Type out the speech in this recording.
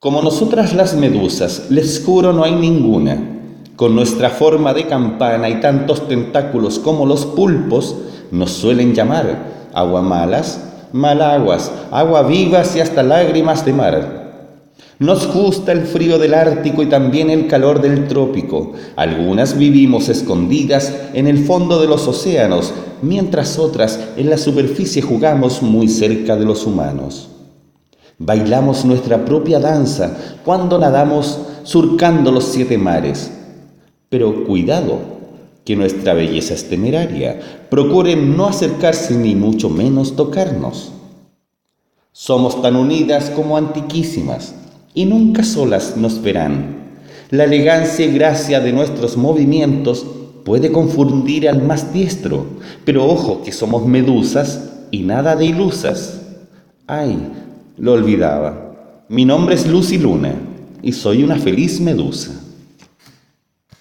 Como nosotras las medusas, les juro no hay ninguna. Con nuestra forma de campana y tantos tentáculos como los pulpos, nos suelen llamar agua malas, malaguas, agua vivas y hasta lágrimas de mar. Nos gusta el frío del Ártico y también el calor del trópico. Algunas vivimos escondidas en el fondo de los océanos, mientras otras en la superficie jugamos muy cerca de los humanos. Bailamos nuestra propia danza cuando nadamos surcando los siete mares. Pero cuidado, que nuestra belleza es temeraria. Procuren no acercarse ni mucho menos tocarnos. Somos tan unidas como antiquísimas y nunca solas nos verán. La elegancia y gracia de nuestros movimientos puede confundir al más diestro, pero ojo que somos medusas y nada de ilusas. Ay, lo olvidaba. Mi nombre es Lucy Luna y soy una feliz medusa.